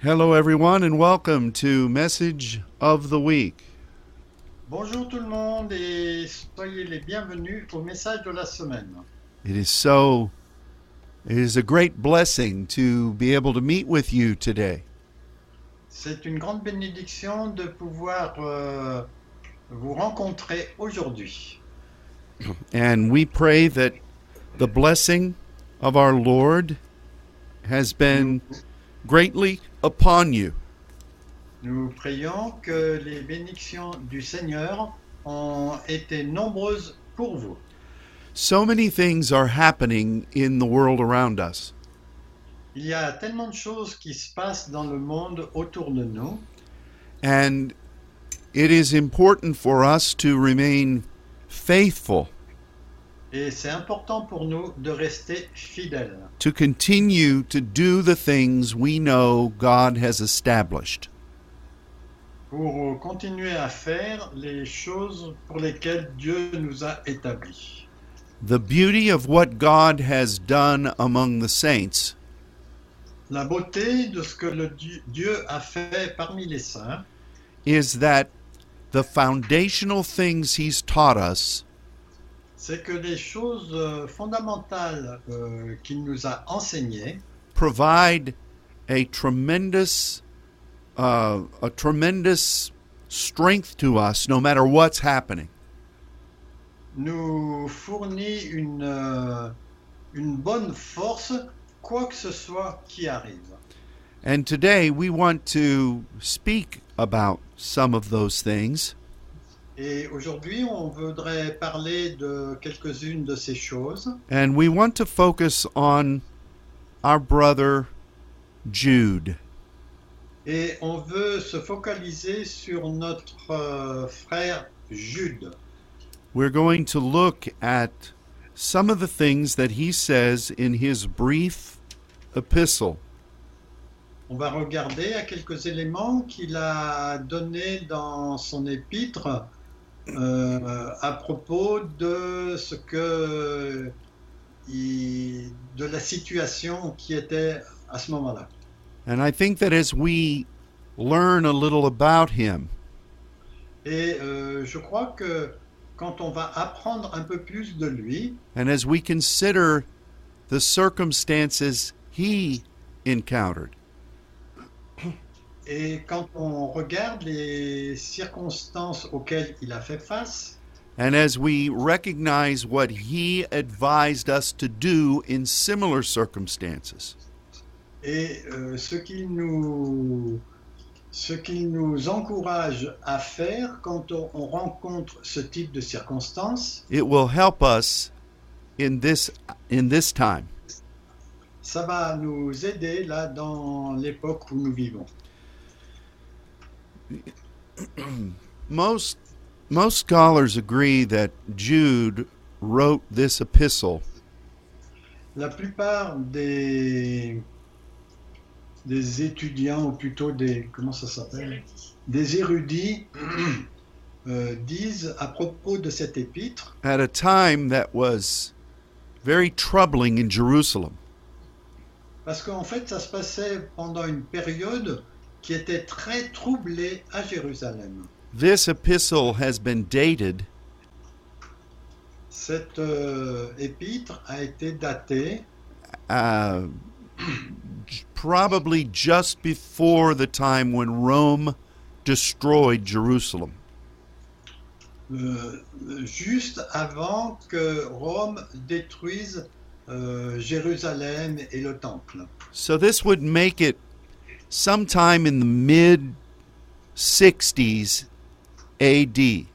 Hello, everyone, and welcome to Message of the Week. Bonjour tout le monde et soyez les bienvenus au message de la semaine. It is so, it is a great blessing to be able to meet with you today. C'est une grande bénédiction de pouvoir euh, vous rencontrer aujourd'hui. And we pray that the blessing of our Lord has been greatly upon you. Nous prions que les bénédictions du Seigneur ont été nombreuses pour vous. So many things are happening in the world around us. Il y a tellement de choses qui se passent dans le monde autour de nous And it is important for us to remain faithful, et c'est important pour nous de rester fidèles, to continue to do the things we know God has established. pour continuer à faire les choses pour lesquelles Dieu nous a établis. The beauty of what God has done among the saints La beauté de ce que le Dieu, a fait parmi les saints, is that the foundational things He's taught us c'est que les choses euh, fondamentales euh, qu'il nous a enseignées provide a tremendous, uh, a tremendous strength to us, no matter what's happening. nous fournit une, euh, une bonne force, quoi que ce soit qui arrive. And today we want to speak about some of those things. Et aujourd'hui, on voudrait parler de quelques-unes de ces choses. And we want to focus on our brother Jude. Et on veut se focaliser sur notre euh, frère Jude. We're going to look at some of the things that he says in his brief epistle. On va regarder à quelques éléments qu'il a donnés dans son épître euh, à propos de ce que il- de la situation qui était à ce moment-là. And I think that as we learn a little about him, Et euh, je crois que quand on va apprendre un peu plus de lui and as we consider the circumstances he encountered, et quand on regarde les circonstances auxquelles il a fait face, and as we recognize what he advised us to do in similar circumstances, Et euh, ce qu'il nous, ce qu'il nous encourage à faire quand on, on rencontre ce type de circonstances, it will help us in this in this time. ça va nous aider là dans l'époque où nous vivons. Most most scholars agree that Jude wrote this epistle La plupart des, des étudiants, ou plutôt des, comment ça s'appelle? Des érudits euh, disent à propos de cet épître at a time that was very troubling in Jerusalem. Parce qu'en fait, ça se passait pendant une période qui était très troublée à Jérusalem. This epistle has been dated Cette euh, épître a été datée uh, probably just before the time when Rome destroyed Jerusalem. euh, juste avant que Rome détruise euh, Jérusalem et le temple. So this would make it sometime in the mid 60s AD.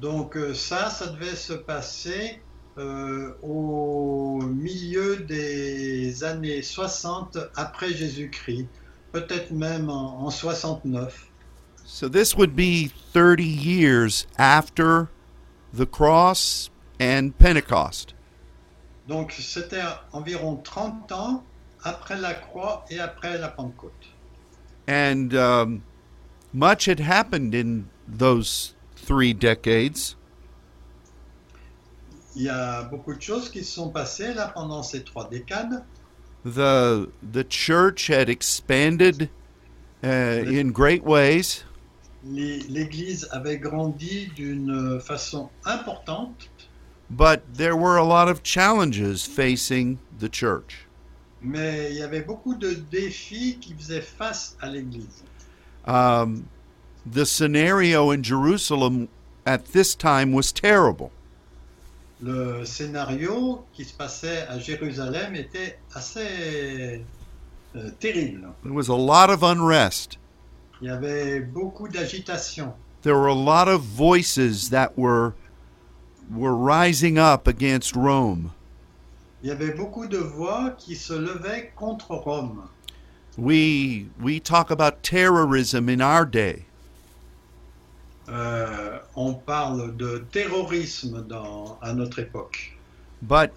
Donc euh, ça, ça devait se passer euh, au milieu des années 60 après Jésus-Christ, peut-être même en, en 69. So this would be 30 years after the cross and Pentecost. Donc c'était environ 30 ans après la croix et après la Pentecôte. And um, much had happened in those three decades. Il y a beaucoup de choses qui se sont passées là pendant ces trois décades. The the church had expanded uh, in great ways, L'Église avait grandi d'une façon importante, but there were a lot of challenges facing the church. Mais il y avait beaucoup de défis qui faisaient face à l'Église. Um, the scenario in Jerusalem at this time was terrible. Le scénario qui se passait à Jérusalem était assez euh, terrible. There was a lot of unrest. Il y avait beaucoup d'agitation. There were a lot of voices that were were rising up against Rome. Il y avait beaucoup de voix qui se levaient contre Rome. We we talk about terrorism in our day. Euh, on parle de terrorisme dans, à notre époque. but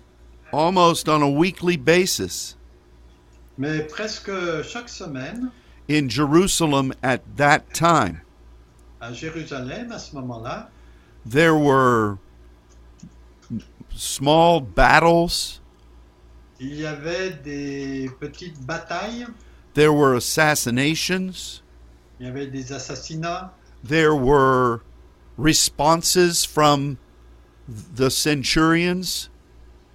almost on a weekly basis Mais presque chaque semaine, in Jerusalem at that time, à Jérusalem, à ce moment-là, there were small battles, il y avait des petites batailles, there were assassinations, il y avait des assassinats, there were responses from the centurions,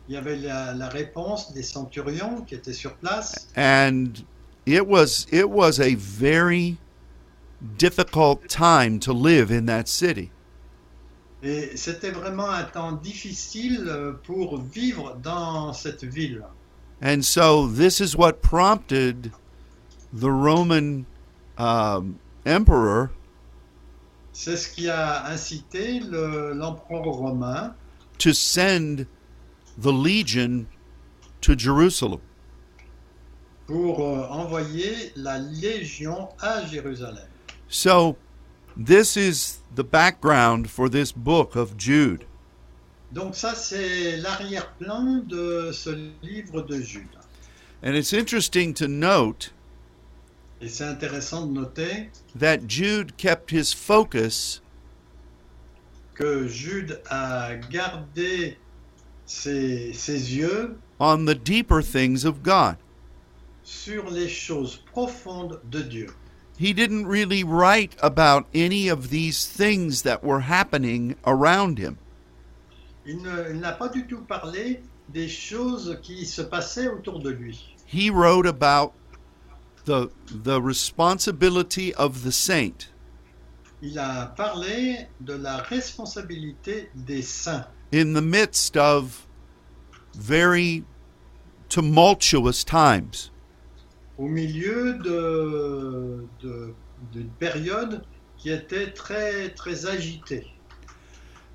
il y avait la, la réponse des centurions qui étaient sur place. and it was it was a very difficult time to live in that city. Et c'était vraiment un temps difficile euh, pour vivre dans cette ville. And so this is what prompted the Roman um, emperor C'est ce qui a incité le- l'empereur romain to send the legion to Jerusalem. pour euh, envoyer la légion à Jérusalem. So this is the background for this book of Jude. Donc ça, c'est l'arrière-plan de ce livre de Jude. And it's interesting to note Et c'est intéressant de noter that Jude kept his focus que Jude a gardé ses, ses yeux on the deeper things of God. sur les choses profondes de Dieu. He didn't really write about any of these things that were happening around him. Il n'a pas du tout parlé des choses qui se passaient autour de lui. he wrote about the the responsibility of the saint Il a parlé de la responsabilité des saints in the midst of very tumultuous times. Au milieu de, de- d'une période qui était très très agitée.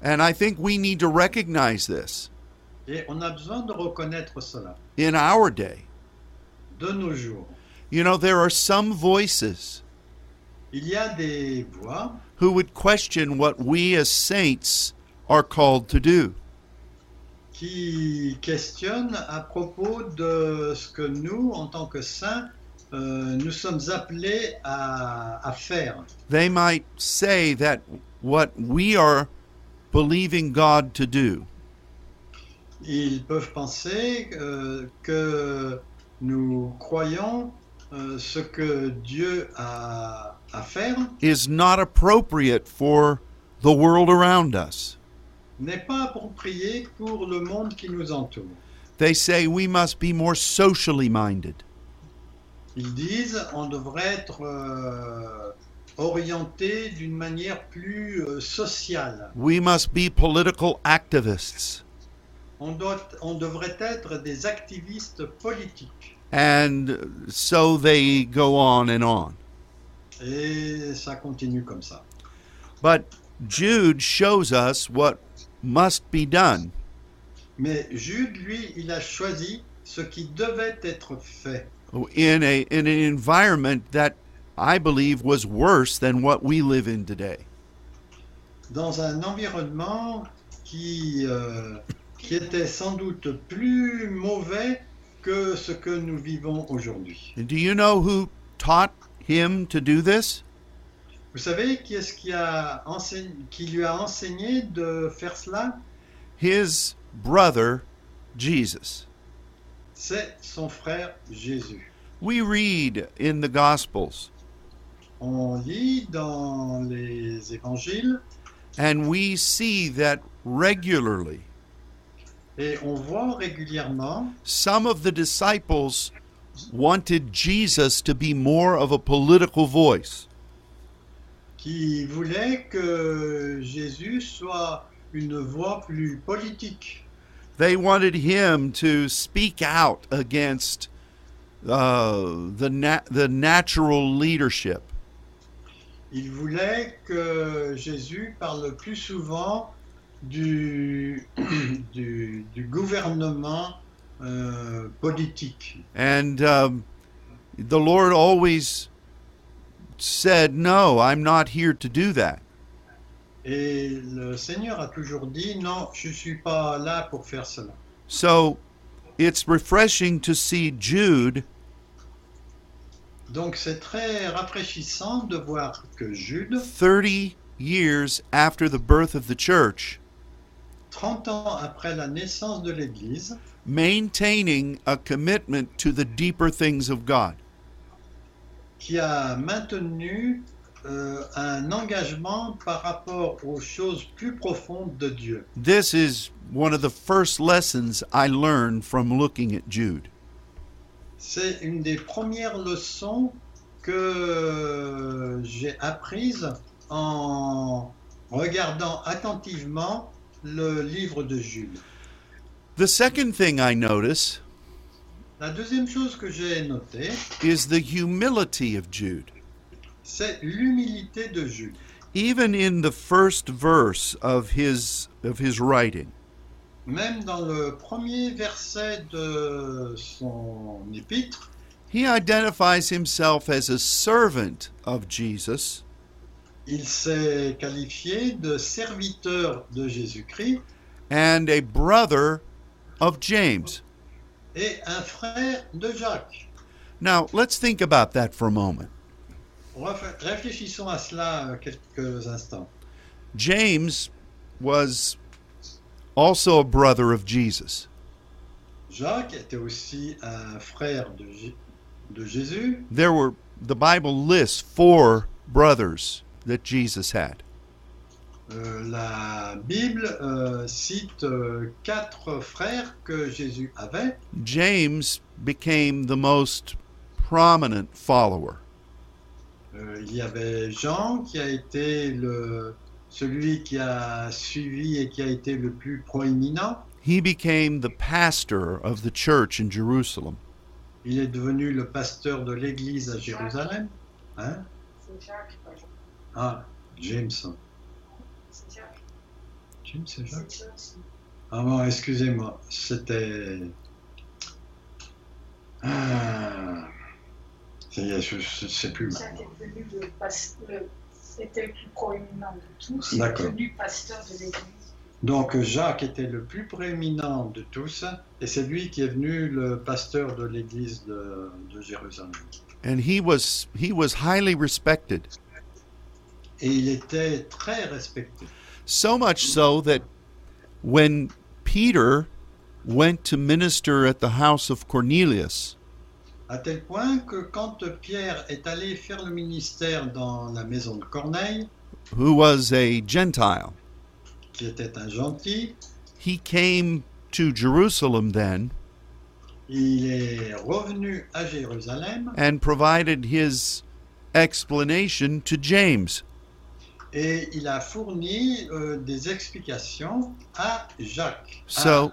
And I think we need to recognize this Et on a besoin de reconnaître cela in our day. de nos jours. You know, there are some voices Il y a des voix who would question what we as saints are called to do. qui questionnent à propos de ce que nous, en tant que saints, euh, nous sommes appelés à, à faire. They might say that what we are believing God to do Ils peuvent penser euh, que nous croyons euh, ce que Dieu a à faire is not appropriate for the world around us. n'est pas approprié pour le monde qui nous entoure. They say we must be more socially minded. Ils disent on devrait être euh, orienté d'une manière plus euh, sociale. We must be political activists. On, doit, on devrait être des activistes politiques. And so they go on and on. Et ça continue comme ça. But Jude shows us what must be done. Mais Jude, lui, il a choisi ce qui devait être fait in a in an environment that I believe was worse than what we live in today. dans un environnement qui, euh, qui était sans doute plus mauvais que ce que nous vivons aujourd'hui. Do you know who taught him to do this? Vous savez qui est-ce qui, a enseigné, qui lui a enseigné de faire cela? His brother Jesus. C'est son frère Jésus. We read in the Gospels, On lit dans les évangiles and we see that regularly et on voit régulièrement some of the disciples wanted Jesus to be more of a political voice. qui voulait que Jésus soit une voix plus politique. They wanted him to speak out against uh, the na- the natural leadership. Il voulait que Jésus parle plus souvent du, du, du gouvernement euh, politique. And um, the Lord always said, No, I'm not here to do that. Et le Seigneur a toujours dit, non, je ne suis pas là pour faire cela. So it's refreshing to see Jude Donc c'est très rafraîchissant de voir que Jude, 30 years after the birth of the church, 30 ans après la naissance de l'Église, maintaining a commitment to the deeper things of God. qui a maintenu euh, un engagement par rapport aux choses plus profondes de Dieu. This is one of the first lessons I learned from looking at Jude. C'est une des premières leçons que j'ai apprises en regardant attentivement le livre de Jude. The second thing I notice La deuxième chose que j'ai notée, is the humility of Jude. C'est l'humilité de Jude. Even in the first verse of his of his writing, Même dans le premier verset de son épître, he identifies himself as a servant of Jesus il s'est qualifié de serviteur de Jésus-Christ and a brother of James. et un frère de Jacques. Now, let's think about that for a moment. Réfléchissons à cela euh, quelques instants. James was also a brother of Jesus. Jacques était aussi un frère de, J- de Jésus. There were the Bible lists four brothers that Jesus had. Euh, la Bible euh, cite euh, quatre frères que Jésus avait. James became the most prominent follower. Euh, il y avait Jean qui a été le, celui qui a suivi et qui a été le plus proéminent. He became the pastor of the church in Jerusalem. Il est devenu le pasteur de l'église à Jérusalem. Hein? Ah, James. James, c'est Jacques? Ah bon, excusez-moi, c'était... Ah, je ne sais plus Jacques maintenant. est devenu le pasteur, c'était le plus proéminent de tous. Il est D'accord. devenu pasteur de l'église. Donc Jacques était le plus prééminent de tous, et c'est lui qui est venu le pasteur de l'église de, de Jérusalem. And he was he was highly respected. Et il était très respecté. So much so that when Peter went to minister at the house of Cornelius, À tel point que quand Pierre est allé faire le ministère dans la maison de Corneille, who was a Gentile, qui était un gentil, he came to Jerusalem then il est revenu à Jérusalem and provided his explanation to James. et il a fourni euh, des explications à Jacques, So-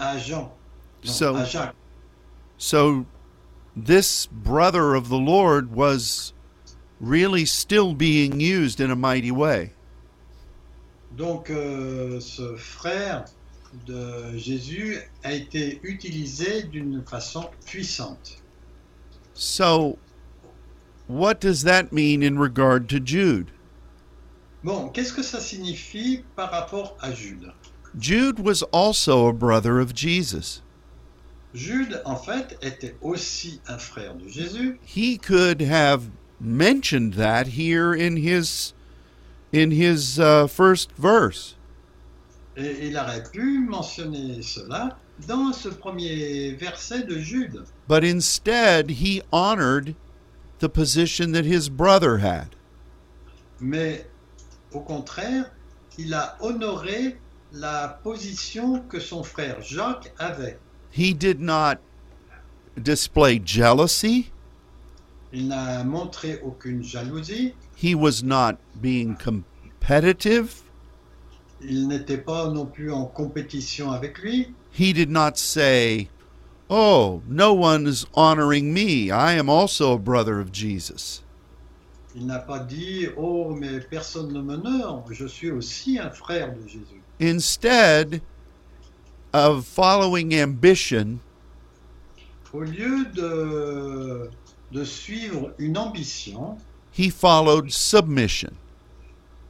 à, à Jean, non, So- à Jacques. So this brother of the Lord was really still being used in a mighty way. Donc euh, ce frère de Jésus a été utilisé d'une façon puissante. So what does that mean in regard to Jude? Bon, qu'est-ce que ça signifie par rapport à Jude Jude was also a brother of Jesus. Jude, en fait, était aussi un frère de Jésus. He could have mentioned that here in his in his uh, first verse. Et il aurait pu mentionner cela dans ce premier verset de Jude. but instead he honored the position that his brother had. Mais au contraire, il a honoré la position que son frère Jacques avait. He did not display jealousy, Il n'a montré aucune jalousie, he was not being competitive, il n'était pas non plus en compétition avec lui, he did not say, Oh, no one is honoring me. I am also a brother of Jesus. il n'a pas dit Oh, mais personne ne m'honore, je suis aussi un frère de Jésus. Instead of following ambition, Au lieu de, de suivre une ambition, he followed submission.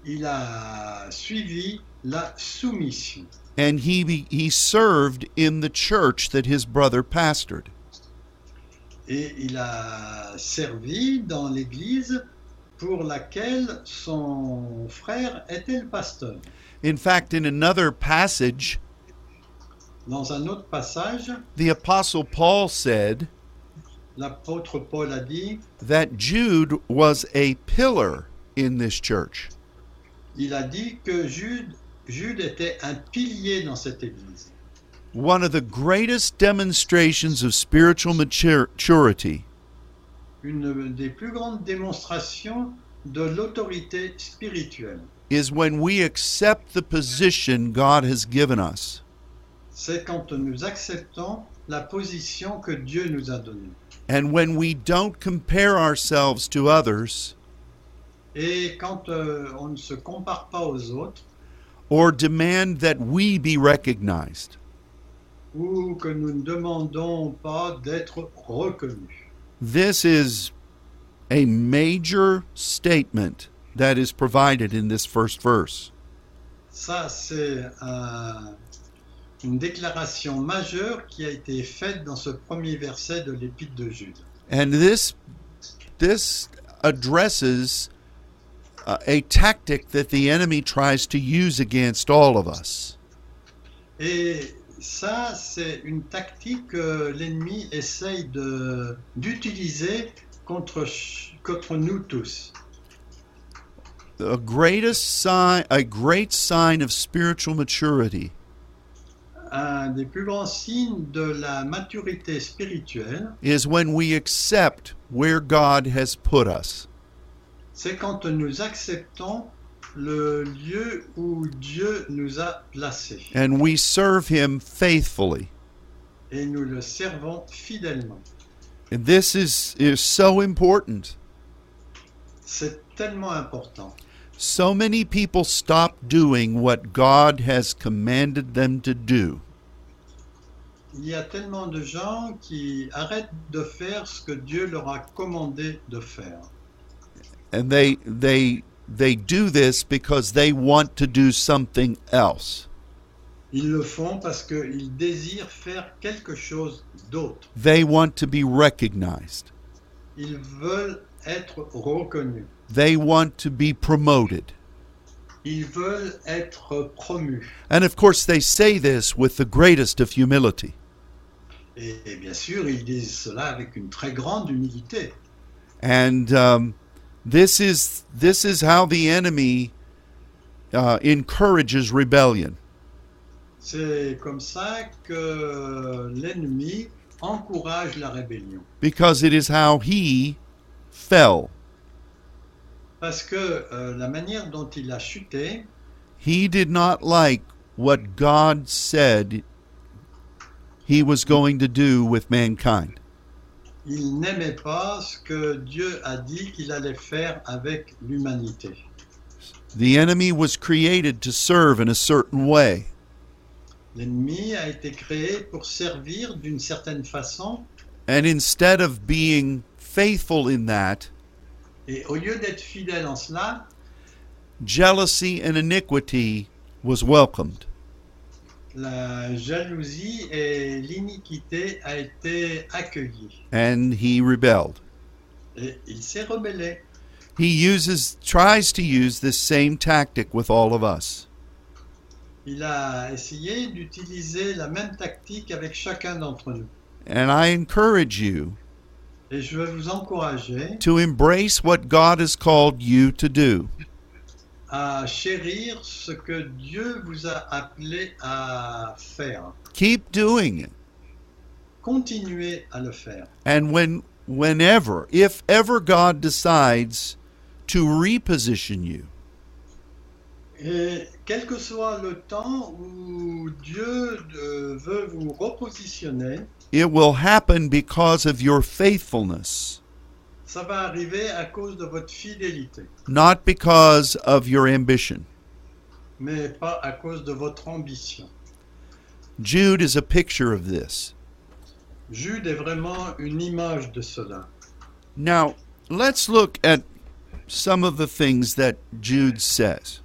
il a suivi la soumission. And he, he served in the church that his brother pastored. Et il a servi dans l'église pour laquelle son frère était le pasteur. In fact, in another passage, Dans un autre passage, the Apostle Paul said l'apôtre Paul a dit, that Jude was a pillar in this church. il a dit que Jude, Jude était un pilier dans cette église. One of the greatest demonstrations of spiritual maturity Une des plus grandes démonstrations de l'autorité spirituelle. is when we accept the position God has given us. C'est quand nous acceptons la position que Dieu nous a donnée. And when we don't compare ourselves to others Et quand euh, on ne se compare pas aux autres, or demand that we be recognized. ou que nous ne demandons pas d'être reconnus. This is a major statement that is provided in this first verse. Ça, c'est un- une déclaration majeure qui a été faite dans ce premier verset de l'épître de Jude. And this this addresses uh, a tactic that the enemy tries to use against all of us. Et ça, c'est une tactique que l'ennemi essaye de- d'utiliser contre, contre nous tous. The greatest sign a great sign of spiritual maturity Un des plus grands signes de la maturité spirituelle, is when we accept where God has put us. c'est quand nous acceptons le lieu où Dieu nous a placés and we serve him faithfully. et nous le servons fidèlement. And this is, is so important. C'est tellement important. So many people stop doing what God has commanded them to do. Il y a tellement de gens qui arrêtent de faire ce que Dieu leur a commandé de faire. And they they they do this because they want to do something else. Ils le font parce qu'ils désirent faire quelque chose d'autre. They want to be recognized. Ils veulent être reconnus. They want to be promoted. Ils veulent être promus. And of course they say this with the greatest of humility. Et bien sûr, ils disent cela avec une très grande humilité. And um, this is this is how the enemy uh, encourages rebellion. C'est comme ça que l'ennemi encourage la rébellion. because it is how he fell. Parce que euh, la manière dont il a chuté, He did not like what God said he was going to do with mankind. il n'aimait pas ce que Dieu a dit qu'il allait faire avec l'humanité. The enemy was created to serve in a certain way, L'ennemi a été créé pour servir d'une certaine façon, and instead of being faithful in that, et au lieu d'être fidèle en cela, jealousy and iniquity was welcomed. la jalousie et l'iniquité a été accueillie. And he rebelled. Et il s'est rebellé. He uses tries to use this same tactic with all of us. il a essayé d'utiliser la même tactique avec chacun d'entre nous. And I encourage you Et je vais vous encourager to embrace what God has called you to do. à chérir ce que Dieu vous a appelé à faire. Keep doing it. Continuez à le faire. And when whenever, if ever God decides to reposition you, Et quel que soit le temps où Dieu euh, veut vous repositionner, it will happen because of your faithfulness, ça va arriver à cause de votre fidélité, not because of your ambition. mais pas à cause de votre ambition. Jude is a picture of this. Jude est vraiment une image de cela. Now, let's look at some of the things that Jude says.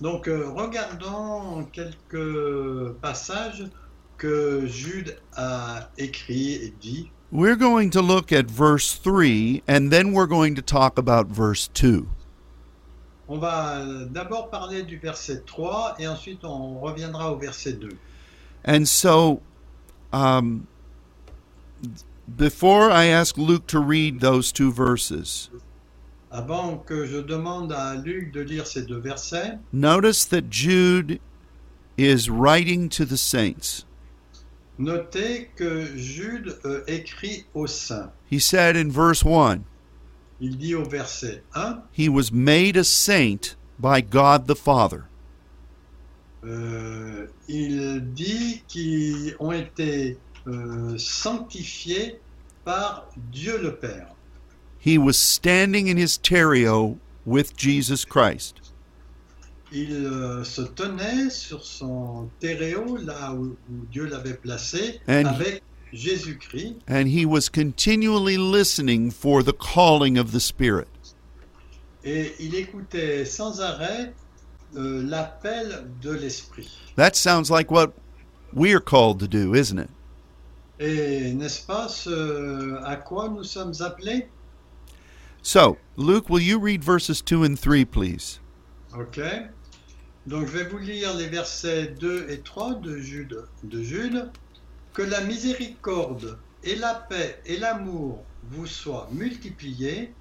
Donc euh, regardons quelques passages que Jude a écrits et dit. We're going to look at verse 3 and then we're going to talk about verse 2. On va d'abord parler du verset 3 et ensuite on reviendra au verset 2. And so, um, before I ask Luke to read those two verses, Avant que je demande à Luc de lire ces deux versets, notice that Jude is writing to the saints. Notez que Jude euh, écrit aux saints. He said in verse 1 Il dit au verset 1, He was made a saint by God the Father. euh, il dit qu'ils ont été euh, sanctifiés par Dieu le Père. He was standing in his terrio with Jesus Christ. Il euh, se tenait sur son terreau, là où, où Dieu l'avait placé, And- avec Jésus-Christ, and he was continually listening for the calling of the Spirit. et il écoutait sans arrêt euh, l'appel de l'Esprit. That sounds like what we are called to do, isn't it? Et n'est-ce pas ce à quoi nous sommes appelés? So, Luke, will you read verses 2 and 3, please? Ok. Donc je vais vous lire les versets 2 et 3 de Jude. De Jude. Que la miséricorde et la paix et l'amour vous soient multipliés.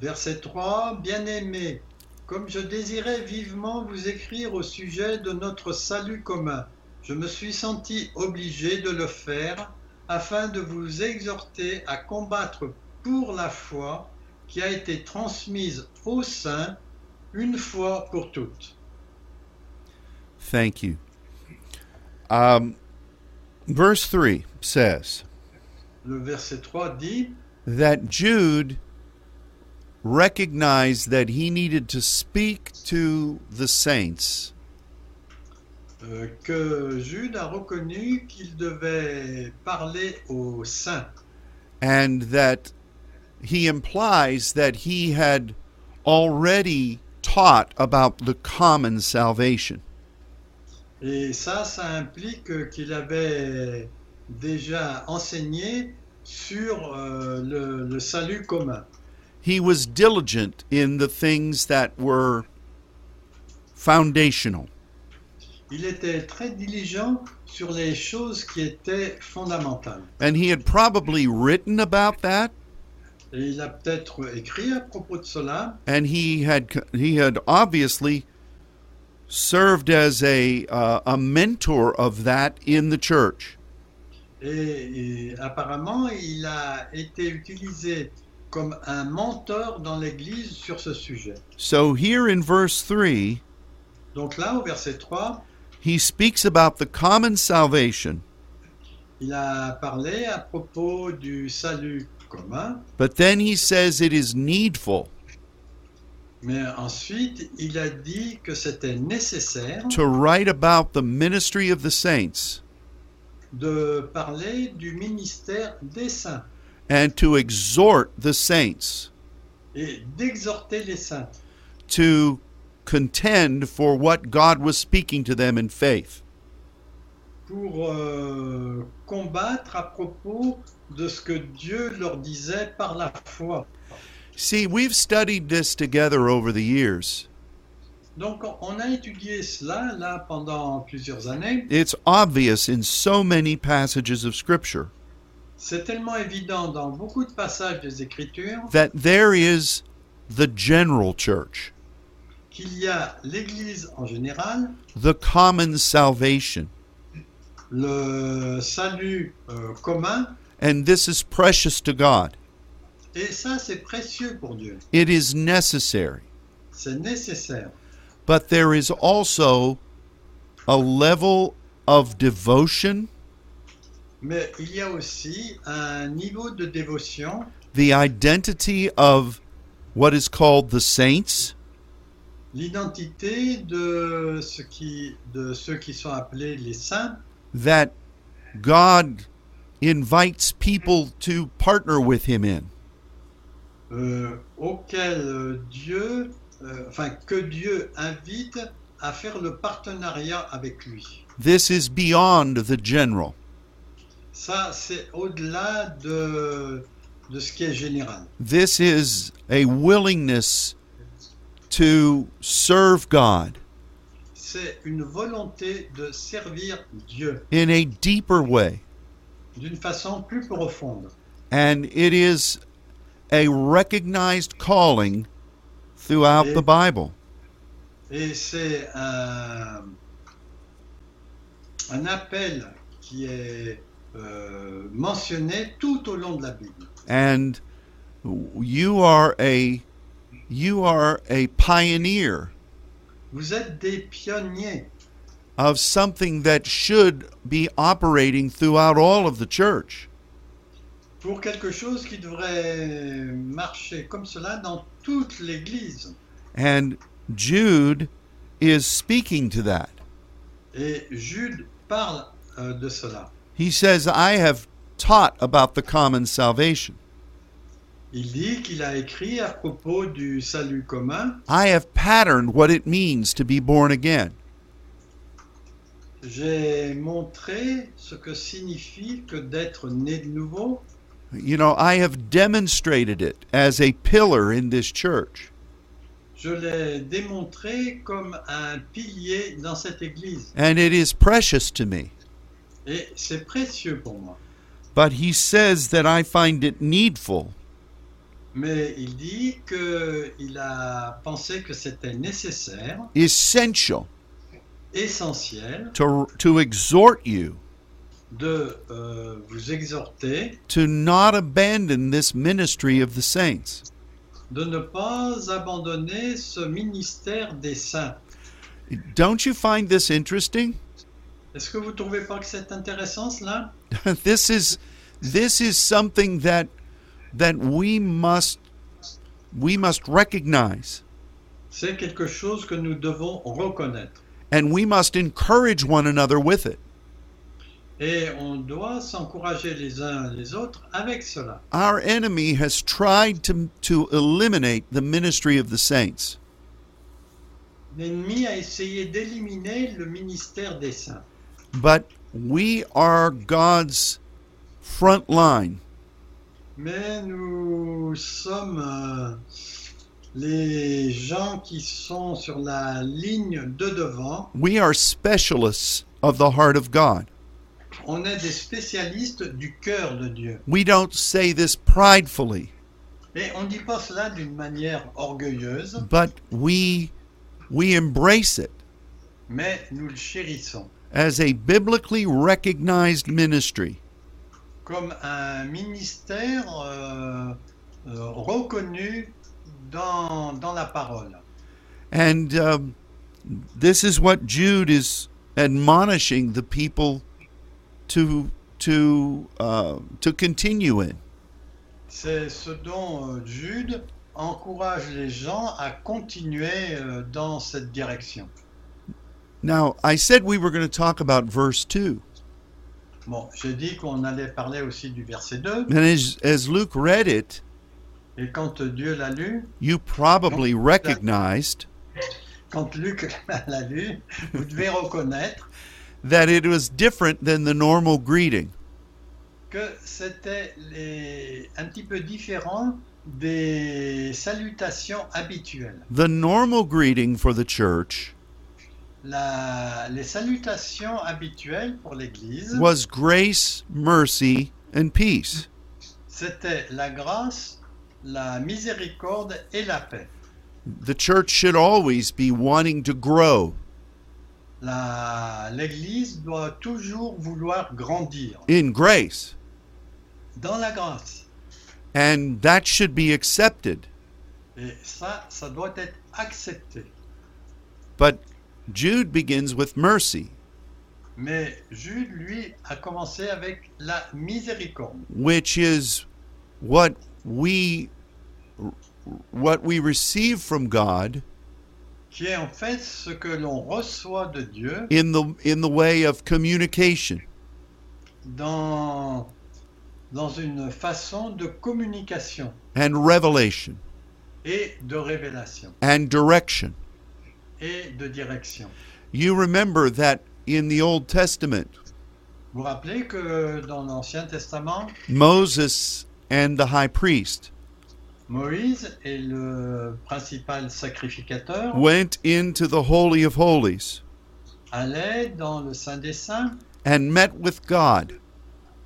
Verset 3. Bien-aimés, comme je désirais vivement vous écrire au sujet de notre salut commun, je me suis senti obligé de le faire afin de vous exhorter à combattre pour la foi qui a été transmise aux saints une fois pour toutes. Thank you. Um, verse 3 says Le verset 3 dit that Jude recognized that he needed to speak to the saints euh, que Jude a reconnu qu'il devait parler aux saints and that he implies that he had already taught about the common salvation. Et ça, ça implique qu'il avait déjà enseigné sur euh, le, le salut commun. He was diligent in the things that were foundational. Il était très diligent sur les choses qui étaient fondamentales. And he had probably written about that Et il a peut-être écrit à propos de cela, and he had he had obviously served as a uh, a mentor of that in the church. Et, et apparemment, il a été utilisé comme un mentor dans l'Église sur ce sujet. So here in verse 3, Donc là, au verset 3, he speaks about the common salvation, il a parlé à propos du salut commun, but then he says it is needful mais ensuite, il a dit que c'était nécessaire to write about the ministry of the saints de parler du ministère des saints and to exhort the saints et d'exhorter les saints to contend for what God was speaking to them in faith. pour euh, combattre à propos de ce que Dieu leur disait par la foi. See, we've studied this together over the years, Donc on- a étudié cela là pendant plusieurs années. It's obvious in so many passages of Scripture C'est tellement évident dans beaucoup de passages des Écritures that there is the general church, qu'il y a l'Église en général, the common salvation, le salut euh, commun, and this is precious to God. Et ça c'est précieux pour Dieu. It is necessary. C'est nécessaire. But there is also a level of devotion, Mais il y a aussi un niveau de dévotion, the identity of what is called the saints, l'identité de, ce qui, de ceux qui sont appelés les saints, that God invites people to partner with Him in. Euh, auquel euh, Dieu, euh, enfin que Dieu invite à faire le partenariat avec lui. This is beyond the general. Ça, c'est au-delà de, de ce qui est général. This is a willingness to serve God C'est une volonté de servir Dieu in a deeper way. d'une façon plus profonde. And it is a recognized calling throughout the Bible. C'est un, um, un appel qui est euh, mentionné tout au long de la Bible. And you are a you are a pioneer Vous êtes des pionniers of something that should be operating throughout all of the church. Pour quelque chose qui devrait marcher comme cela dans toute l'Église. And Jude is speaking to that. Et Jude parle euh, de cela. He says, I have taught about the common salvation. Il dit qu'il a écrit à propos du salut commun, I have patterned what it means to be born again. j'ai montré ce que signifie que d'être né de nouveau. You know, I have demonstrated it as a pillar in this church. Je l'ai démontré comme un pilier dans cette Église. And it is precious to me. Et c'est précieux pour moi. But he says that I find it needful Mais il dit qu'il a pensé que c'était nécessaire, essential essentiel, to, to exhort you de euh, vous exhorter to not abandon this ministry of the saints. de ne pas abandonner ce ministère des saints. Don't you find this interesting? Est-ce que vous trouvez pas que c'est intéressant cela this is this is something that that we must we must recognize C'est quelque chose que nous devons reconnaître. and we must encourage one another with it. Et on doit s'encourager les uns les autres avec cela. Our enemy has tried to to eliminate the ministry of the saints. L'ennemi a essayé d'éliminer le ministère des saints. But we are God's front line. Mais nous sommes euh, les gens qui sont sur la ligne de devant. We are specialists of the heart of God. On est des spécialistes du cœur de Dieu. We don't say this pridefully, Et on dit pas cela d'une manière orgueilleuse, but we we embrace it mais nous le chérissons as a biblically recognized ministry. comme un ministère euh, euh, reconnu dans, dans la parole. And um, this is what Jude is admonishing the people to to uh, to continue in. C'est ce dont euh, Jude encourage les gens à continuer euh, dans cette direction. Now, I said we were going to talk about verse two, Bon, j'ai dit qu'on allait parler aussi du verset 2, and as as Luke read it, et quand Dieu l'a lu, you probably recognized quand Luc l'a lu, vous devez reconnaître that it was different than the normal greeting. que c'était les- un petit peu différent des salutations habituelles. The normal greeting for the church La- les salutations habituelles pour l'Église, was grace, mercy, and peace. c'était la grâce, la miséricorde et la paix. The church should always be wanting to grow L'Église doit toujours vouloir grandir in grace, dans la grâce. and that should be accepted. Et ça, ça doit être accepté. But Jude begins with mercy, Mais Jude, lui, a commencé avec la miséricorde, which is what we what we receive from God qui est en fait ce que l'on reçoit de Dieu in the in the way of communication. dans, dans une façon de communication and revelation et de révélation and direction. et de direction. You remember that in the Old Testament, Vous vous rappelez que dans l'Ancien Testament, Moses and the high priest Moïse est le principal sacrificateur, went into the Holy of Holies allait dans le Saint des Saints and met with God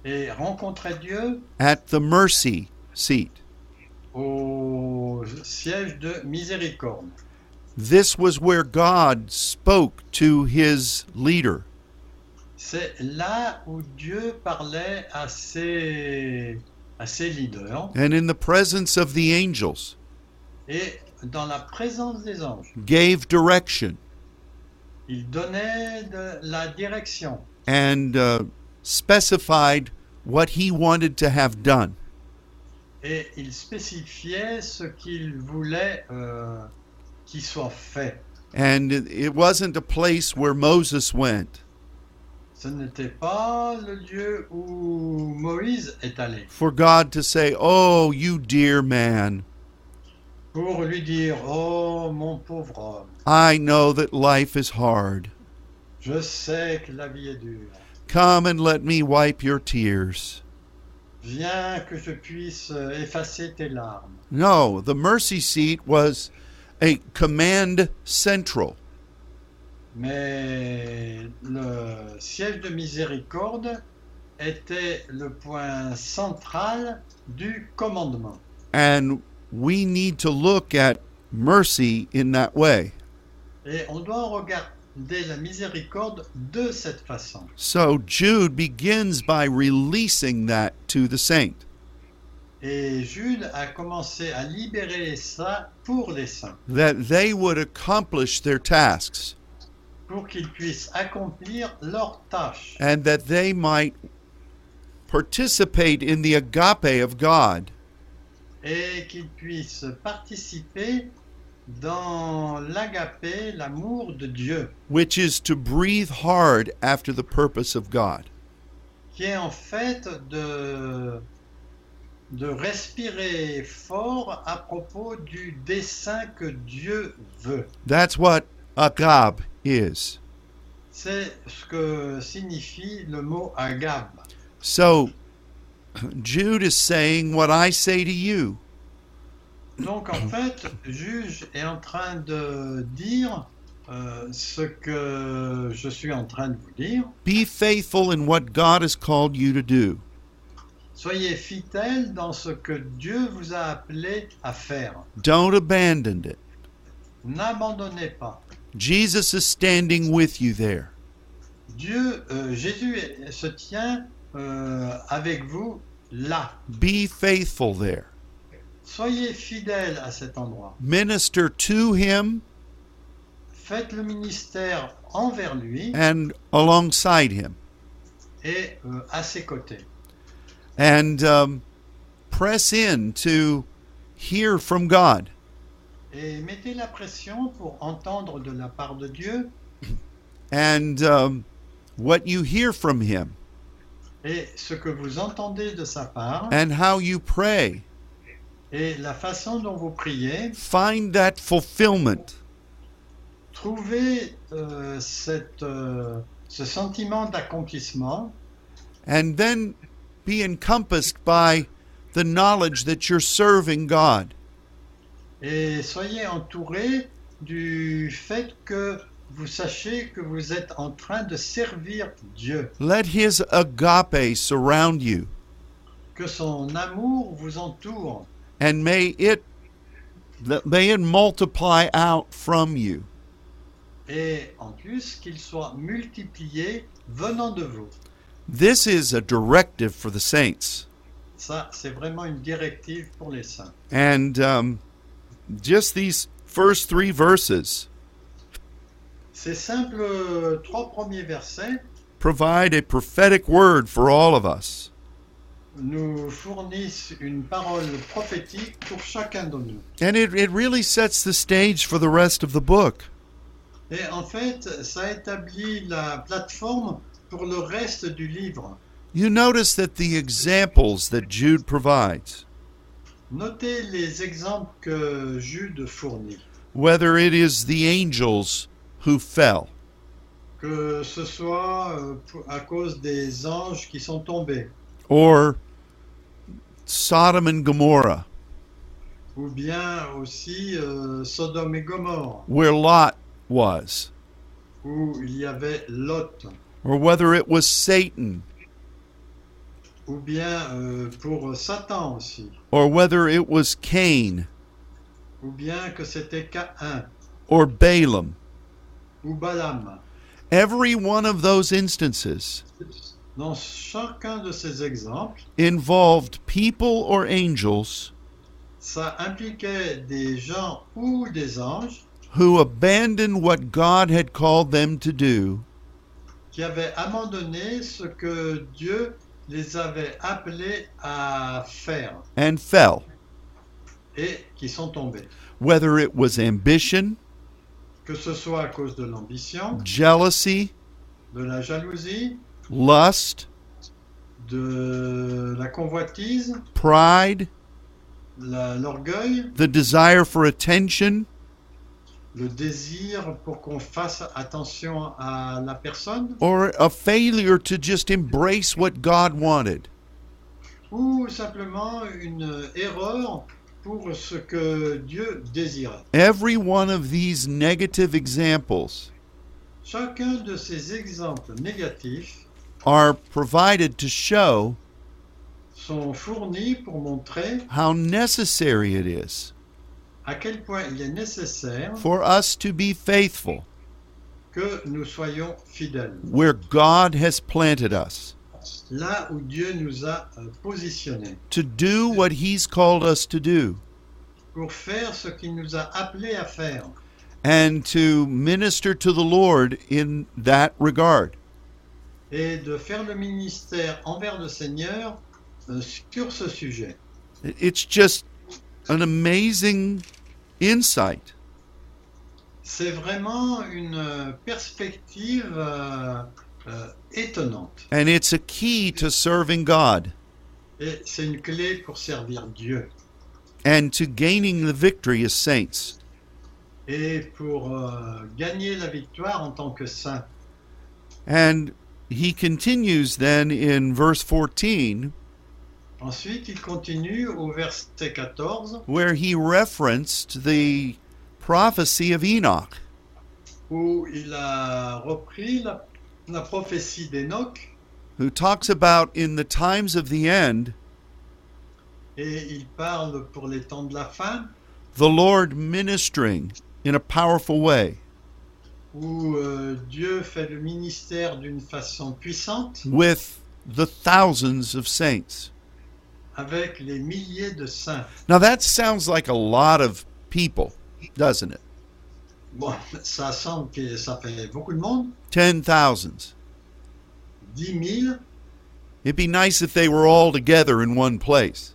et rencontrait Dieu at the mercy seat. au siège de miséricorde. This was where God spoke to his leader. C'est là où Dieu parlait à ses, à ses leaders and in the presence of the angels et dans la présence des anges. gave direction Il donnait de la direction and uh, specified what he wanted to have done. et il spécifiait ce qu'il voulait euh, qu'il soit fait. And it it wasn't a place where Moses went Ce n'était pas le lieu où Moïse est allé for God to say, Oh, you dear man, pour lui dire Oh mon pauvre homme, I know that life is hard. je sais que la vie est dure. Come and let me wipe your tears. Viens que je puisse effacer tes larmes. No, the mercy seat was a command central. Mais le siège de miséricorde était le point central du commandement. And we need to look at mercy in that way. Et on doit regarder la miséricorde de cette façon. So Jude begins by releasing that to the saint. Et Jude a commencé à libérer ça pour les saints, that they would accomplish their tasks pour qu'ils puissent accomplir leurs tâches and that they might participate in the agape of God, et qu'ils puissent participer dans l'agapé, l'amour de Dieu, which is to breathe hard after the purpose of God. qui est en fait de, de respirer fort à propos du dessein que Dieu veut. That's what agab is. C'est ce que signifie le mot agab. So Jude is saying what I say to you. Donc en fait, juge est en train de dire euh, ce que je suis en train de vous dire. Be faithful in what God has called you to do. Soyez fidèles dans ce que Dieu vous a appelé à faire. Don't abandon it. N'abandonnez pas. Jesus is standing with you there. Dieu, euh, Jésus se tient euh, avec vous là. Be faithful there. Soyez fidèles à cet endroit. Minister to him Faites le ministère envers lui and alongside him. et euh, à ses côtés. and um, press in to hear from God. Et mettez la pression pour entendre de la part de Dieu. And um, what you hear from Him. Et ce que vous entendez de sa part. And how you pray, et la façon dont vous priez, find that fulfillment. trouvez euh, cette, euh, ce sentiment d'accomplissement. And then be encompassed by the knowledge that you're serving God. Et soyez entourés du fait que vous sachiez que vous êtes en train de servir Dieu, Let His agape surround you, que son amour vous entoure and may it may it multiply out from you. et en plus qu'il soit multiplié venant de vous. This is a directive for the saints. Ça, c'est vraiment une directive pour les saints. And um, just these first three verses Ces simples euh, trois premiers versets provide a prophetic word for all of us. nous fournissent une parole prophétique pour chacun de nous. And it, it really sets the stage for the rest of the book. Et en fait, ça établit la plateforme pour le reste du livre. You notice that the examples that Jude provides, Notez les exemples que Jude fournit, whether it is the angels who fell, que ce soit euh, à cause des anges qui sont tombés, or Sodom and Gomorrah, ou bien aussi euh, Sodome et Gomorre, where Lot was, où il y avait Lot, or whether it was Satan, ou bien euh, pour Satan aussi, or whether it was Cain, ou bien que c'était Caïn, or Balaam. ou Balaam. Every one of those instances Dans chacun de ces exemples, involved people or angels ça impliquait des gens ou des anges who abandoned what God had called them to do qui avaient abandonné ce que Dieu les avait appelés à faire and fell, et qui sont tombés. whether it was ambition, Que ce soit à cause de l'ambition, jealousy, de la jalousie, lust, de la convoitise, pride, l'orgueil, the desire for attention, le désir pour qu'on fasse attention à la personne, or a failure to just embrace what God wanted. ou simplement une erreur pour ce que Dieu désirait. Every one of these negative examples Chacun de ces exemples négatifs are provided to show sont fournis pour montrer how necessary it is à quel point il est nécessaire for us to be faithful. que nous soyons fidèles, where God has planted us, là où Dieu nous a euh, positionnés, to do what He's called us to do, pour faire ce qu'il nous a appelés à faire. And to minister to the Lord in that regard. et de faire le ministère envers le Seigneur euh, sur ce sujet. It's just an amazing insight. C'est vraiment une euh, perspective euh, euh, étonnante And it's a key to serving God et c'est une clé pour servir Dieu and to gaining the victory as saints. et pour euh, gagner la victoire en tant que saint. And he continues then in verse 14, Ensuite, il continue au verset 14 where he referenced the prophecy of Enoch. où il a repris la, la prophétie d'Enoch. Who talks about in the times of the end, et il parle pour les temps de la fin. The Lord ministering in a powerful way. Où euh, Dieu fait le ministère d'une façon puissante. With the thousands of saints. Avec les milliers de saints. Now that sounds like a lot of people, doesn't it? Bon, ça semble que ça fait beaucoup de monde, Ten thousands. 10 000, It'd be nice if they were all together in one place.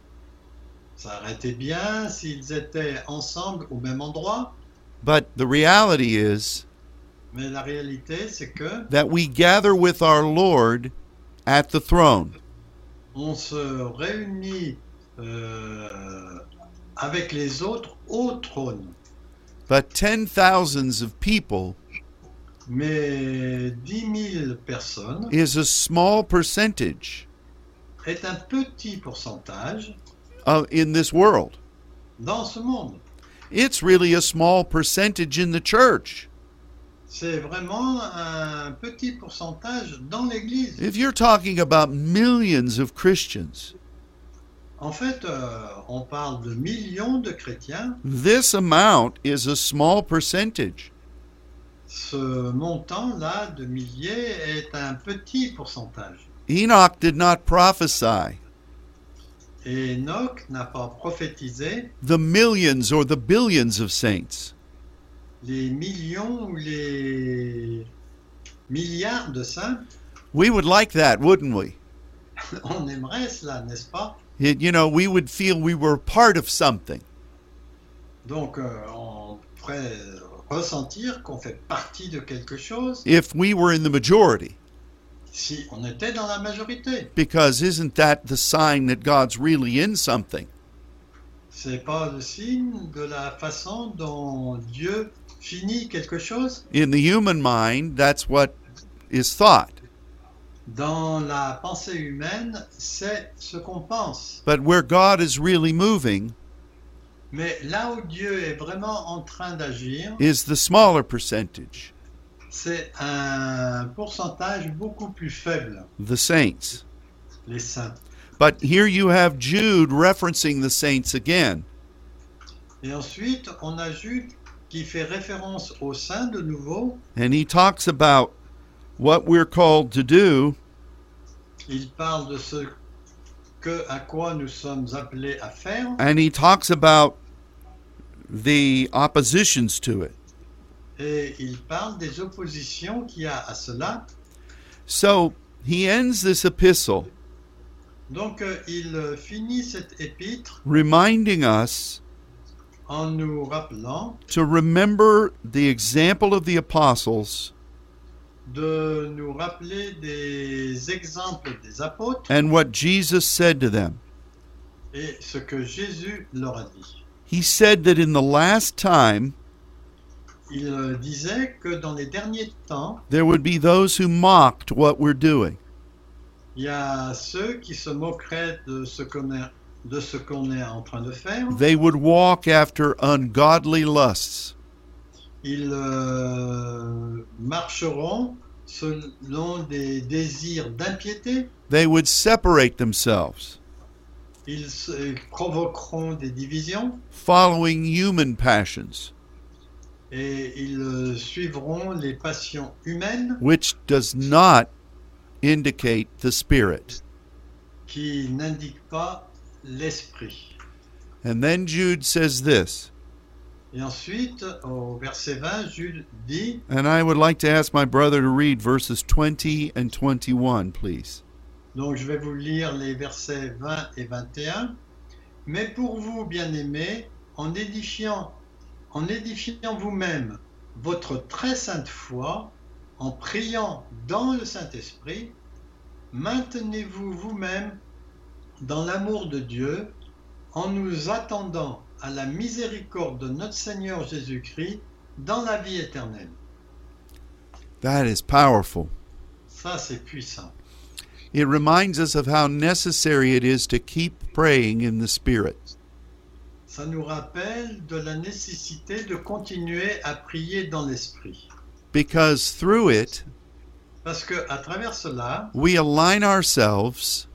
ça aurait été bien s'ils étaient ensemble au même endroit, But the reality is mais la réalité c'est que that we gather with our Lord at the throne. On se réunit euh, avec les autres au trône. But ten thousands of people Mais 10 000 personnes, is a small percentage est un petit pourcentage uh, in this world. dans ce monde. It's really a small percentage in the church. C'est vraiment un petit pourcentage dans l'Église. If you're talking about millions of Christians, En fait, euh, on parle de millions de chrétiens. this amount is a small percentage. Ce montant-là de milliers est un petit pourcentage. Enoch did not prophesy Et Enoch n'a pas prophétisé the millions or the billions of saints. Les millions ou les milliards de saints. We would like that, wouldn't we? On aimerait cela, n'est-ce pas? It, you know, we would feel we were part of something. Donc, euh, on pourrait ressentir qu'on fait partie de quelque chose if we were in the majority. si on était dans la majorité. Because isn't that the sign that God's really in something? C'est pas le signe de la façon dont Dieu finit quelque chose? In the human mind, that's what is thought. Dans la pensée humaine, c'est ce qu'on pense. But where God is really moving Mais là où Dieu est vraiment en train d'agir, is the smaller percentage, c'est un pourcentage beaucoup plus faible, the saints. les saints. But here you have Jude referencing the saints again. Et ensuite, on a Jude qui fait référence aux saints de nouveau. And he talks about what we're called to do Il parle de ce que, à quoi nous sommes appelés à faire. and he talks about the oppositions to it. Et il parle des oppositions qu'il y a à cela. So he ends this epistle Donc, euh, il finit cette épître reminding us en nous rappelant to remember the example of the apostles de nous rappeler des exemples des apôtres and what Jesus said to them. et ce que Jésus leur a dit. He said that in the last time Il euh, disait que dans les derniers temps, there would be those who mocked what we're doing. il y a ceux qui se moqueraient de ce qu'on est, de ce qu'on est en train de faire. They would walk after ungodly lusts. Ils euh, marcheront selon des désirs d'impiété. They would separate themselves, Ils se- provoqueront des divisions following human passions, et ils euh, suivront les passions humaines which does not indicate the Spirit. qui n'indiquent pas l'esprit. And then Jude says this, Et ensuite, au verset 20, Jude dit, and I would like to ask my brother to read verses 20 and 21, please. donc je vais vous lire les versets 20 et 21, mais pour vous, bien-aimés, en édifiant, en édifiant vous-même votre très sainte foi, en priant dans le Saint-Esprit, maintenez-vous vous-même dans l'amour de Dieu, en nous attendant à la miséricorde de notre Seigneur Jésus-Christ dans la vie éternelle. That is powerful. Ça, c'est puissant. It reminds us of how necessary it is to keep praying in the Spirit. Ça nous rappelle de la nécessité de continuer à prier dans l'esprit. Because through it, Parce que à travers cela, we align ourselves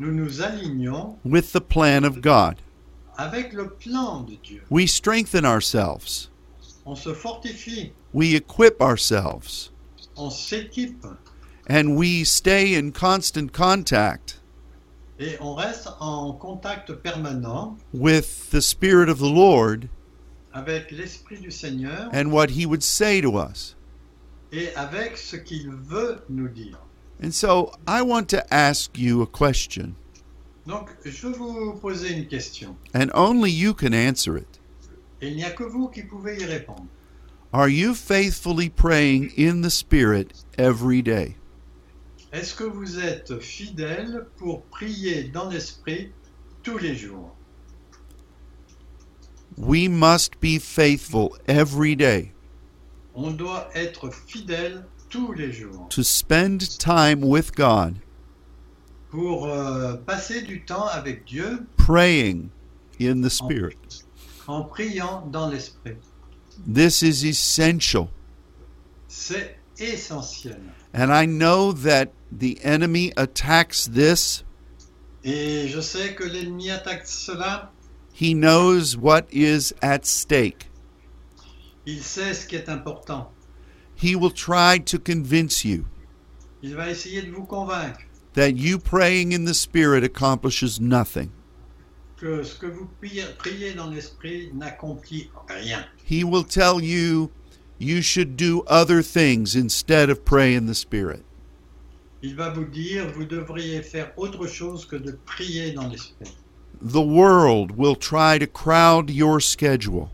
nous nous alignons with the plan of God. avec le plan de Dieu. We strengthen ourselves. On se fortifie, We equip ourselves. on s'équipe And we stay in constant contact et on reste en contact permanent with the Spirit of the Lord avec l'esprit du Seigneur and what He would say to us. et avec ce qu'il veut nous dire. And so I want to ask you a question, Donc, je vous poser une question. and only you can answer it. Et il n'y a que vous qui pouvez y répondre. Are you faithfully praying in the Spirit every day? Est-ce que vous êtes fidèle pour prier dans l'esprit tous les jours? We must be faithful every day On doit être fidèle tous les jours to spend time with God pour euh, passer du temps avec Dieu praying in the Spirit. en priant dans l'esprit. This is essential. C'est essentiel. And I know that the enemy attacks this. Et je sais que l'ennemi attaque cela. He knows what is at stake. Il sait ce qui est important. He will try to convince you Il va essayer de vous convaincre that you praying in the Spirit accomplishes nothing. que ce que vous priez, dans l'esprit n'accomplit rien. He will tell you you should do other things instead of pray in the Spirit. Il va vous dire, vous devriez faire autre chose que de prier dans l'esprit. The world will try to crowd your schedule.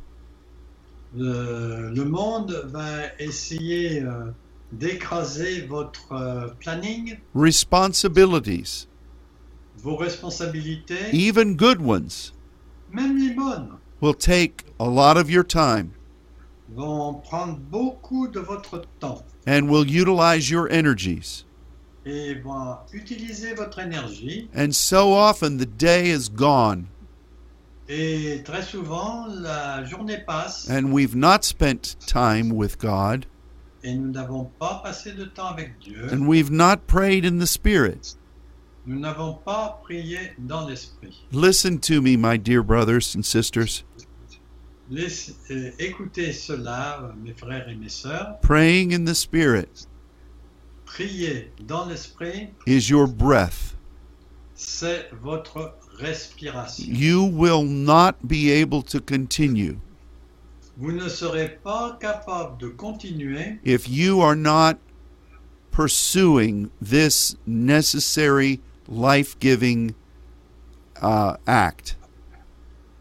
Le, le monde va essayer euh, d'écraser votre euh, planning, Responsibilities, vos responsabilités, even good ones, même les bonnes, will take a lot of your time vont prendre beaucoup de votre temps. and will utilize your energies. et vont utiliser votre énergie. And so often the day is gone Et très souvent, la journée passe and we've not spent time with God et nous n'avons pas passé de temps avec Dieu. and we've not prayed in the Spirit. Nous n'avons pas prié dans l'esprit. Listen to me, my dear brothers and sisters. Laissez- euh, écoutez cela, mes frères et mes sœurs. Praying in the Spirit Prier dans l'esprit, is your breath. c'est votre respiration. You will not be able to continue Vous ne serez pas capable de continuer if you are not pursuing this necessary life giving uh, act.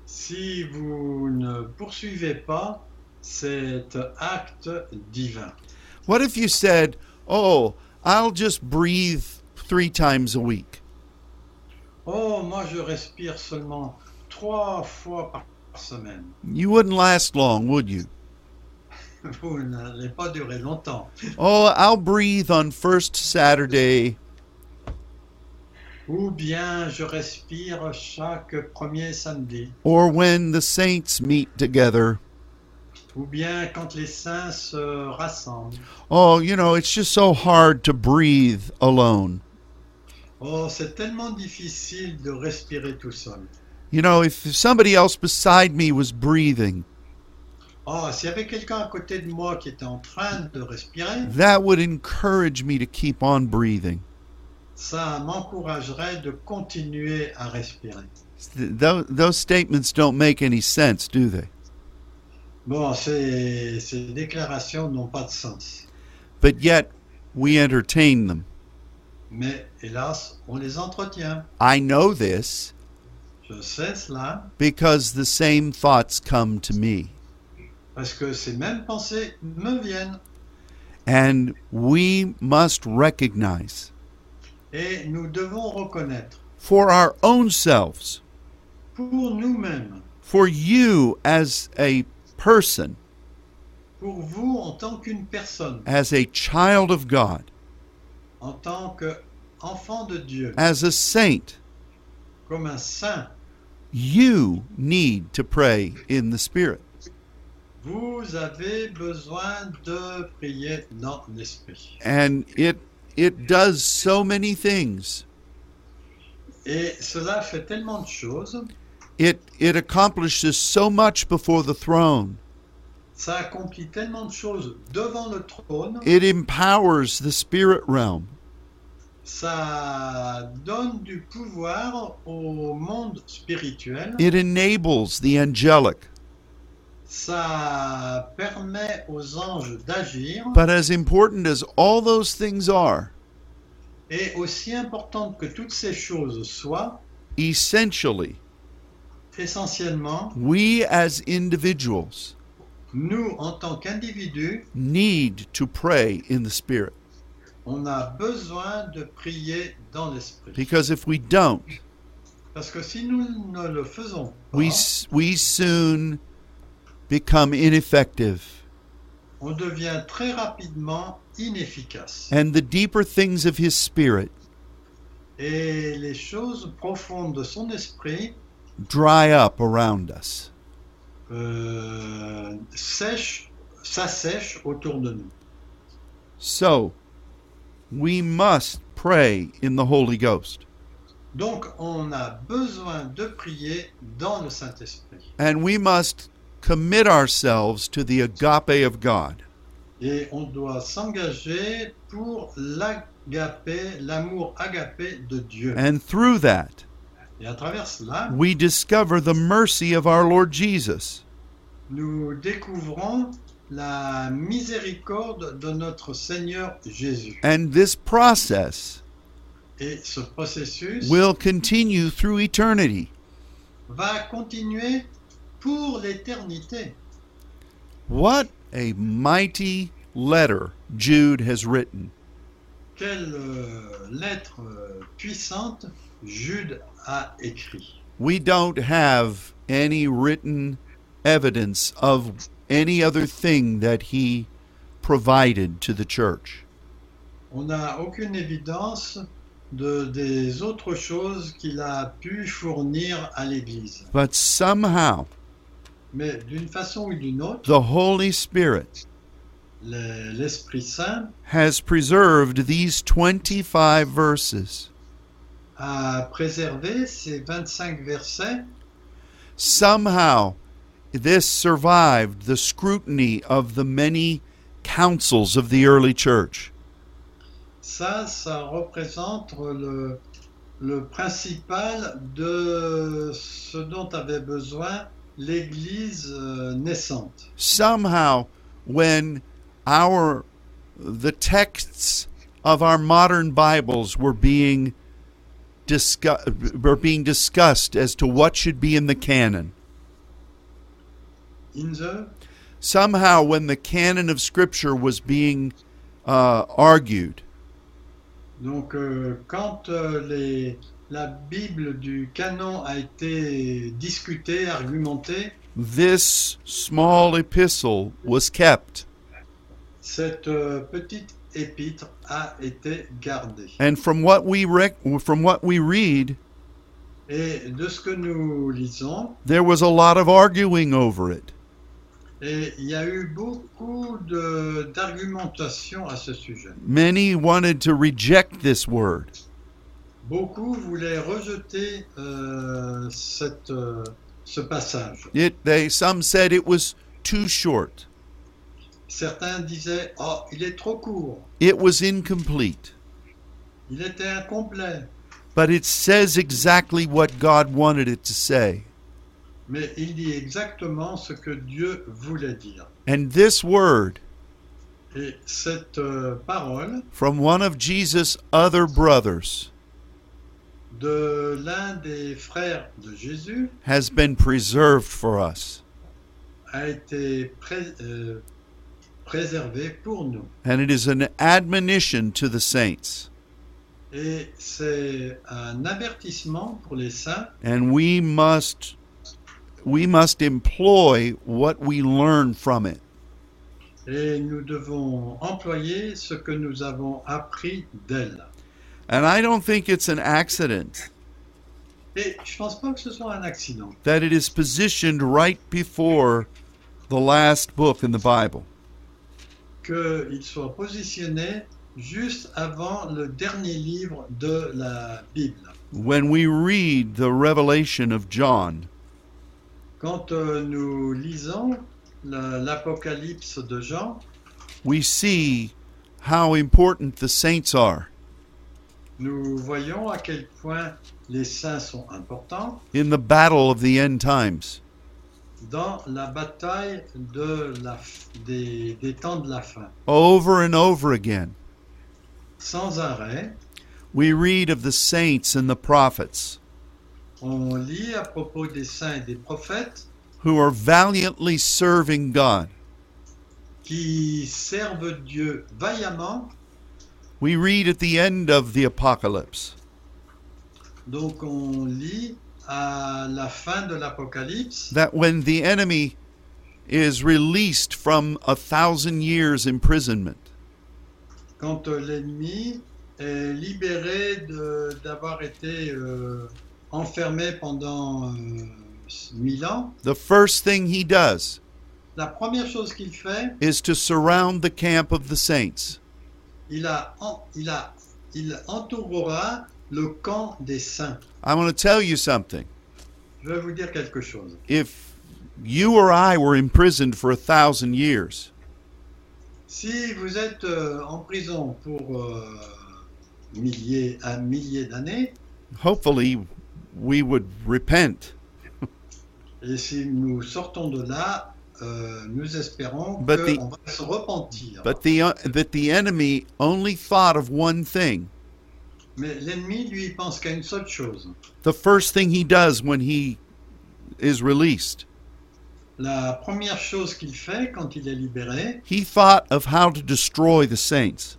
si vous ne poursuivez pas cet acte divin. What if you said, Oh, I'll just breathe three times a week? Oh, moi je respire seulement trois fois par semaine. You wouldn't last long, would you? Vous n'allez pas durer longtemps. Oh, I'll breathe on first Saturday Ou bien je respire chaque premier samedi. or when the saints meet together. Ou bien quand les saints se rassemblent. Oh, you know, it's just so hard to breathe alone. Oh, c'est tellement difficile de respirer tout seul. You know, if somebody else beside me was breathing, Oh, s'il y avait quelqu'un à côté de moi qui était en train de respirer, that would encourage me to keep on breathing. ça m'encouragerait de continuer à respirer. Th- tho- those statements don't make any sense, do they? Bon, ces, ces déclarations n'ont pas de sens. But yet, we entertain them. Mais hélas, on les entretient. I know this Je sais cela because the same thoughts come to me. parce que ces mêmes pensées me viennent. And we must recognize Et nous devons reconnaître for our own selves, pour nous-mêmes, for you as a person, pour vous en tant qu'une personne, as a child of God, en tant qu'enfant de Dieu, as a saint, comme un saint, you need to pray in the Spirit. vous avez besoin de prier dans l'esprit. And it it does so many things. Et cela fait tellement de choses, It it accomplishes so much before the throne. ça accomplit tellement de choses devant le trône, It empowers the spirit realm. Ça donne du pouvoir au monde spirituel, It enables the angelic. ça permet aux anges d'agir, But as important as all those things are, et aussi importante que toutes ces choses soient, essentially, essentiellement, we as individuals nous, en tant qu'individus, need to pray in the spirit. On a besoin de prier dans l'esprit. Because if we don't, Parce que si nous ne le faisons pas, we we soon become ineffective. on devient très rapidement inefficace. And the deeper things of his spirit et les choses profondes de son esprit dry up around us. euh, sèchent, s'assèchent autour de nous. So, we must pray in the Holy Ghost. Donc on a besoin de prier dans le Saint-Esprit. And we must commit ourselves to the agape of God. Et on doit s'engager pour l'agapé, l'amour agapé de Dieu. And through that, Et à travers cela, we discover the mercy of our Lord Jesus. nous découvrons la miséricorde de notre Seigneur Jésus. And this process Et ce processus will continue through eternity. va continuer pour l'éternité. What a mighty letter Jude has written. Quelle euh, lettre euh, puissante Jude a écrit. We don't have any written evidence of any other thing that he provided to the church. On n'a aucune évidence de, des autres choses qu'il a pu fournir à l'Église. But somehow, Mais d'une façon ou d'une autre, the Holy Spirit le- l'Esprit Saint has preserved these 25 verses. a préservé ces 25 versets. Somehow, this survived the scrutiny of the many councils of the early church. Ça, ça représente le, le principal de ce dont avait besoin l'Église euh, naissante. Somehow, when our the texts of our modern Bibles were being discuss, were being discussed as to what should be in the canon. In the, Somehow, when the canon of Scripture was being uh, argued, donc, euh, quand euh, les, la Bible du canon a été discutée, argumentée, this small epistle was kept. cette euh, petite épître a été gardée. And from what we rec- from what we read, Et de ce que nous lisons, there was a lot of arguing over it. Et il y a eu beaucoup d'argumentation à ce sujet. Many wanted to reject this word. Beaucoup voulaient rejeter euh, cette, euh, ce passage. It they some said it was too short. Certains disaient Oh, il est trop court, It was incomplete. il était incomplet. But it says exactly what God wanted it to say. Mais il dit exactement ce que Dieu voulait dire. And this word Et cette euh, parole from one of Jesus' other brothers de l'un des frères de Jésus has been preserved for us. a été pré- euh, préservée pour nous. And it is an admonition to the saints. Et c'est un avertissement pour les saints And we must we must employ what we learn from it. et nous devons employer ce que nous avons appris d'elle. And I don't think it's an accident Et je pense pas que ce soit un accident that it is positioned right before the last book in the Bible. qu'il soit positionné juste avant le dernier livre de la Bible. When we read the revelation of John, Quand euh, nous lisons la- l'Apocalypse de Jean, we see how important the saints are nous voyons à quel point les saints sont importants in the battle of the end times. dans la bataille de la des, des temps de la fin. Over and over again, Sans arrêt, we read of the saints and the prophets on lit à propos des saints et des prophètes who are valiantly serving God. qui servent Dieu vaillamment. We read at the end of the apocalypse Donc on lit à la fin de l'Apocalypse that when the enemy is released from a thousand years imprisonment, quand l'ennemi est libéré d'avoir été euh, enfermé pendant euh, mille ans, the first thing he does la première chose qu'il fait, is to surround the camp of the saints. il, a, il, a, il entourera le camp des saints. I want to tell you something. Je vais vous dire quelque chose. If you or I were imprisoned for a thousand years, Si vous êtes euh, en prison pour euh, milliers à milliers d'années, hopefully we would repent. et si nous sortons de là, euh, nous espérons But the- qu'on va se repentir. But the uh, that the enemy only thought of one thing. Mais l'ennemi, lui, pense qu'à une seule chose. The first thing he does when he is released, La première chose qu'il fait quand il est libéré, he thought of how to destroy the saints.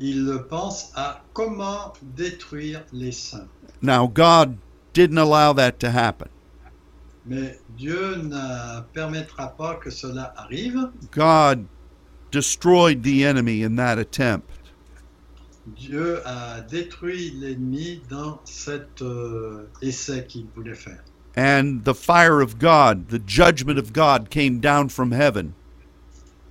Il pense à comment détruire les saints. Now God didn't allow that to happen. Mais Dieu ne permettra pas que cela arrive. God destroyed the enemy in that attempt. Dieu a détruit l'ennemi dans cet euh, essai qu'il voulait faire. And the fire of God, the judgment of God came down from heaven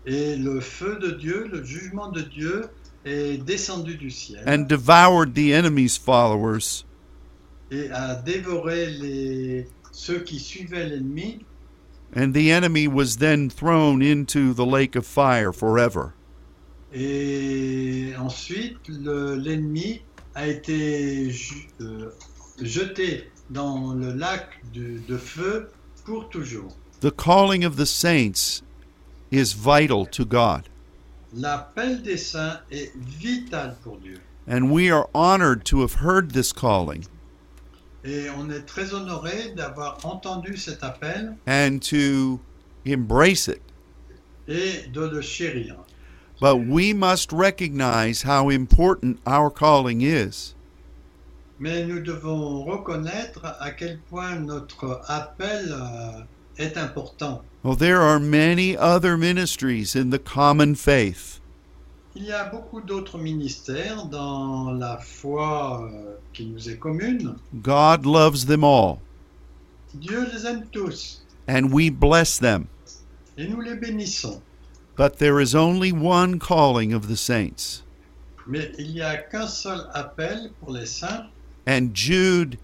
Et le feu de Dieu, le jugement de Dieu est descendu du ciel and devoured the enemy's followers et a dévoré les, ceux qui suivaient l'ennemi. and the enemy was then thrown into the lake of fire forever. Et ensuite, le- l'ennemi a été euh, jeté dans le lac du- de feu pour toujours. The calling of the saints is vital to God, L'appel des saints est vital pour Dieu. and we are honored to have heard this calling Et on est très honoré d'avoir entendu cet appel and to embrace it. et de le chérir. But we must recognize how important our calling is. Mais nous devons reconnaître à quel point notre appel euh, est important. Well, there are many other ministries in the common faith, Il y a beaucoup d'autres ministères dans la foi euh, qui nous est commune. God loves them all, Dieu les aime tous and we bless them. et nous les bénissons. But there is only one calling of the saints. Mais il n'y a qu'un seul appel pour les saints And Jude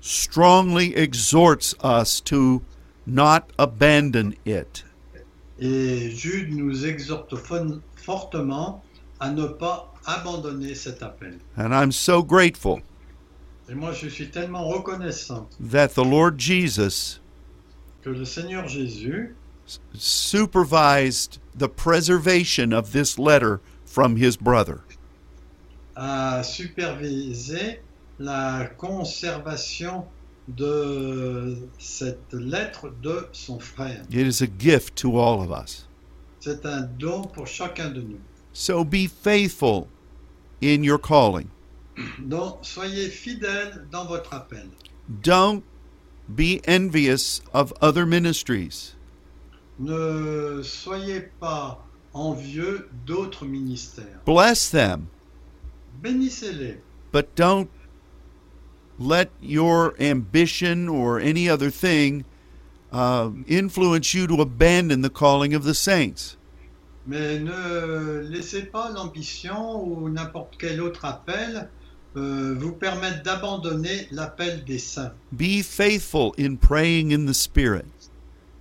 strongly exhorts us to not abandon it. et Jude nous exhorte fortement à ne pas abandonner cet appel. And I'm so grateful Et moi je suis tellement reconnaissant that the Lord Jesus que le Seigneur Jésus supervised the preservation of this letter from his brother. a supervisé la conservation de cette lettre de son frère. It is a gift to all of us. C'est un don pour chacun de nous. So be faithful in your calling. Donc, soyez fidèles dans votre appel. Don't be envious of other ministries. Ne soyez pas envieux d'autres ministères. Bless them, Bénissez-les, but don't let your ambition or any other thing uh, influence you to abandon the calling of the saints. mais ne laissez pas l'ambition ou n'importe quel autre appel euh, vous permettre d'abandonner l'appel des saints. Be faithful in praying in the Spirit.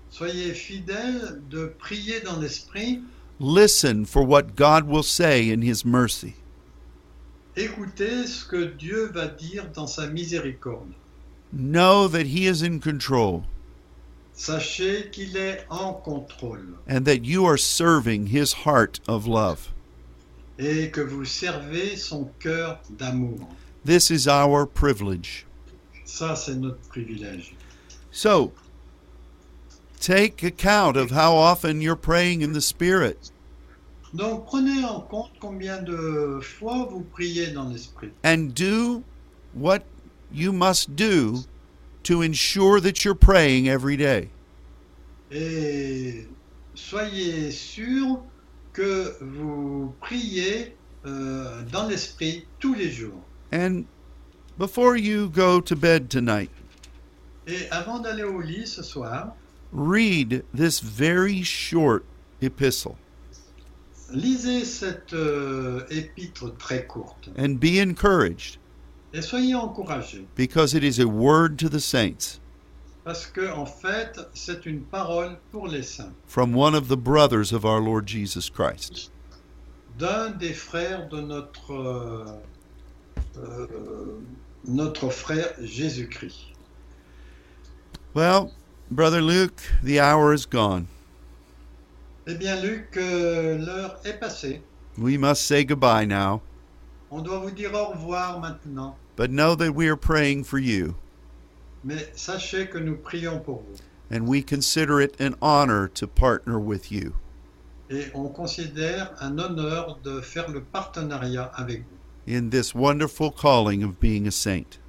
Soyez fidèles de prier dans l'esprit. Listen for what God will say in His mercy. Écoutez ce que Dieu va dire dans sa miséricorde. Know that He is in control Sachez qu'il est en contrôle and that you are serving His heart of love. et que vous servez son cœur d'amour. This is our privilege. Ça, c'est notre privilège. So, take account of how often you're praying in the Spirit Donc prenez en compte combien de fois vous priez dans l'esprit and do what you must do to ensure that you're praying every day. et soyez sûr que vous priez euh, dans l'esprit tous les jours. And before you go to bed tonight, Et avant d'aller au lit ce soir, read this very short epistle lisez cette euh, épître très courte and be encouraged et soyez encouragés because it is a word to the saints parce que en fait c'est une parole pour les saints from one of the brothers of our Lord Jesus Christ. d'un des frères de notre euh, euh, notre frère Jésus-Christ. Well, Brother Luke, the hour is gone. Eh bien Luc, euh, l'heure est passée. We must say goodbye now, On doit vous dire au revoir maintenant. but know that we are praying for you, Mais sachez que nous prions pour vous. and we consider it an honor to partner with you. Et on considère un honneur de faire le partenariat avec vous in this wonderful calling of being a saint.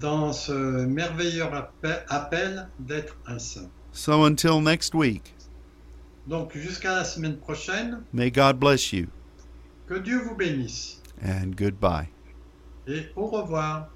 dans ce merveilleux appel, d'être un saint. So until next week, Donc jusqu'à la semaine prochaine, may God bless you que Dieu vous bénisse and goodbye. et au revoir.